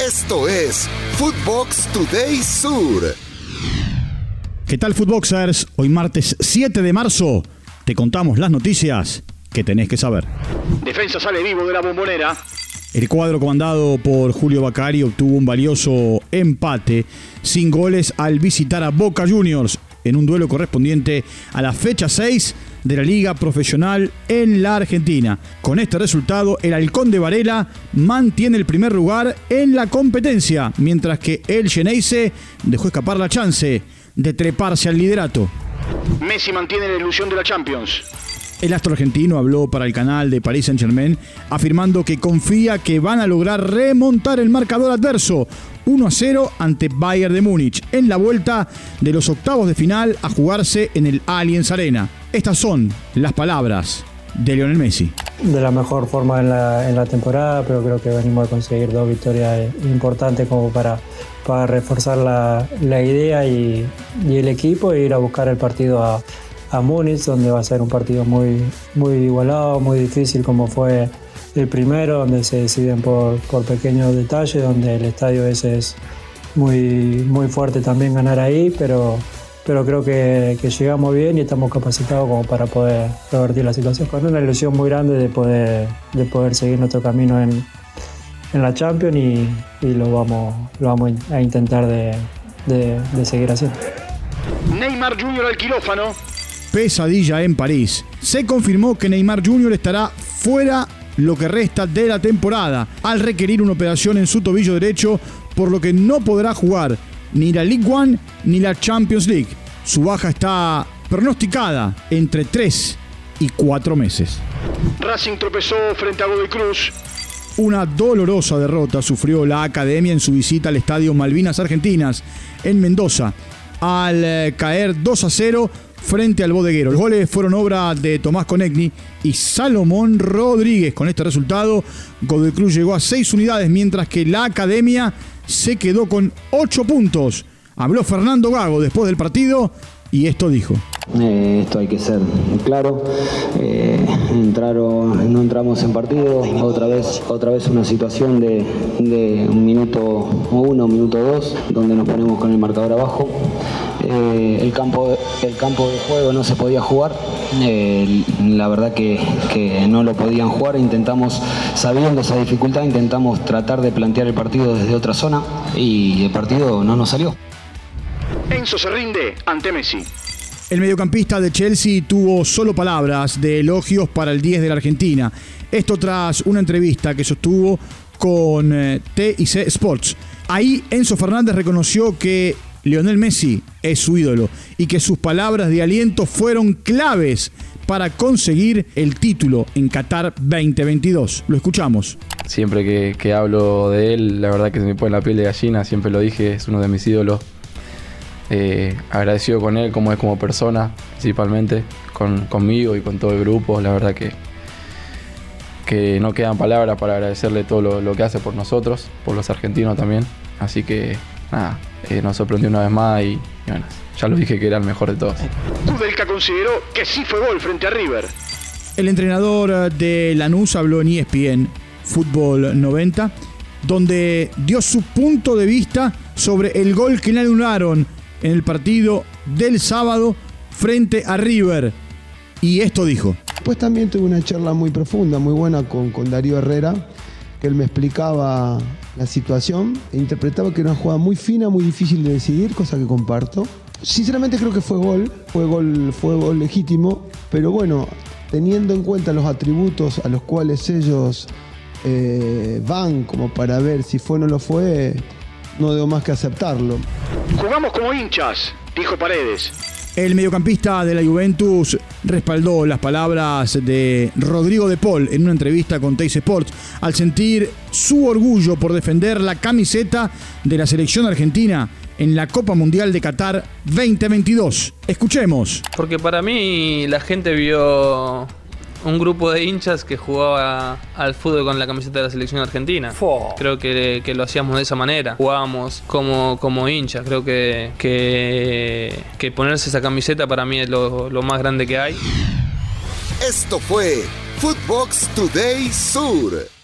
Esto es Footbox Today Sur. ¿Qué tal Footboxers? Hoy martes 7 de marzo te contamos las noticias que tenés que saber. Defensa sale vivo de la bombonera. El cuadro comandado por Julio Bacari obtuvo un valioso empate sin goles al visitar a Boca Juniors en un duelo correspondiente a la fecha 6 de la Liga Profesional en la Argentina. Con este resultado, el Halcón de Varela mantiene el primer lugar en la competencia, mientras que el Geneise dejó escapar la chance de treparse al liderato. Messi mantiene la ilusión de la Champions. El astro argentino habló para el canal de Paris Saint Germain afirmando que confía que van a lograr remontar el marcador adverso 1 a 0 ante Bayern de Múnich en la vuelta de los octavos de final a jugarse en el Allianz Arena. Estas son las palabras de Lionel Messi. De la mejor forma en la, temporada, pero creo que venimos a conseguir dos victorias importantes como para, para reforzar la, idea y, el equipo e ir a buscar el partido a, a Múnich, donde va a ser un partido muy, muy igualado, muy difícil como fue el primero, donde se deciden por, por pequeños detalles, donde el estadio ese es muy, muy fuerte también ganar ahí, pero, pero creo que, llegamos bien y estamos capacitados como para poder revertir la situación. Con una ilusión muy grande de poder, de poder seguir nuestro camino en, en la Champions y, y, lo, vamos, lo vamos a intentar de, de, de seguir haciendo. Neymar Jr. al quirófano pesadilla en París. Se confirmó que Neymar Jr. estará fuera lo que resta de la temporada, al requerir una operación en su tobillo derecho, por lo que no podrá jugar ni la League One ni la Champions League. Su baja está pronosticada entre 3 y 4 meses. Racing tropezó frente a Godoy Cruz. Una dolorosa derrota sufrió la academia en su visita al estadio Malvinas Argentinas en Mendoza, al eh, caer 2 a 0 frente al bodeguero. Los goles fueron obra de Tomás Conegni y Salomón Rodríguez. Con este resultado, Godoy Cruz llegó a seis unidades, mientras que la academia se quedó con ocho puntos. Habló Fernando Gago después del partido y esto dijo. Eh, esto hay que ser claro. Eh, entraron, no entramos en partido. Otra vez, otra vez una situación de, un minuto uno, un minuto dos, donde nos ponemos con el marcador abajo. Eh, el, campo, el campo de juego no se podía jugar. la verdad que, que no lo podían jugar. Intentamos, sabiendo esa dificultad, intentamos tratar de plantear el partido desde otra zona y el partido no nos salió. Enzo se rinde ante Messi. El mediocampista de Chelsea tuvo solo palabras de elogios para el 10 de la Argentina. Esto tras una entrevista que sostuvo con eh, TIC Sports. Ahí Enzo Fernández reconoció que Lionel Messi es su ídolo y que sus palabras de aliento fueron claves para conseguir el título en Qatar 2022. Lo escuchamos. Siempre que, que hablo de él, la verdad que se me pone la piel de gallina, siempre lo dije, es uno de mis ídolos eh, agradecido con él como es como persona, principalmente, con, conmigo y con todo el grupo. La verdad que, que no quedan palabras para agradecerle todo lo, que hace por nosotros, por los argentinos también. Así que nada, eh, nos sorprendió una vez más y, bueno, ya lo dije que era el mejor de todos. Kudelka consideró que sí fue gol frente a River. El entrenador de Lanús habló en ESPN Fútbol 90, donde dio su punto de vista sobre el gol que le anularon en el partido del sábado frente a River. Y esto dijo. Pues también tuve una charla muy profunda, muy buena con, con Darío Herrera, que él me explicaba la situación e interpretaba que era una jugada muy fina, muy difícil de decidir, cosa que comparto. Sinceramente creo que fue gol, fue gol, fue gol legítimo, pero bueno, teniendo en cuenta los atributos a los cuales ellos eh, van como para ver si fue o no lo fue, no debo más que aceptarlo. Jugamos como hinchas, dijo Paredes. El mediocampista de la Juventus respaldó las palabras de Rodrigo de Paul en una entrevista con Teis Sports al sentir su orgullo por defender la camiseta de la selección argentina en la Copa Mundial de Qatar 2022. Escuchemos. Porque para mí la gente vio un grupo de hinchas que jugaba al fútbol con la camiseta de la selección argentina. Creo que, lo hacíamos de esa manera. Jugábamos como, como hinchas. Creo que, que, ponerse esa camiseta para mí es lo, lo más grande que hay. Esto fue Footbox Today Sur.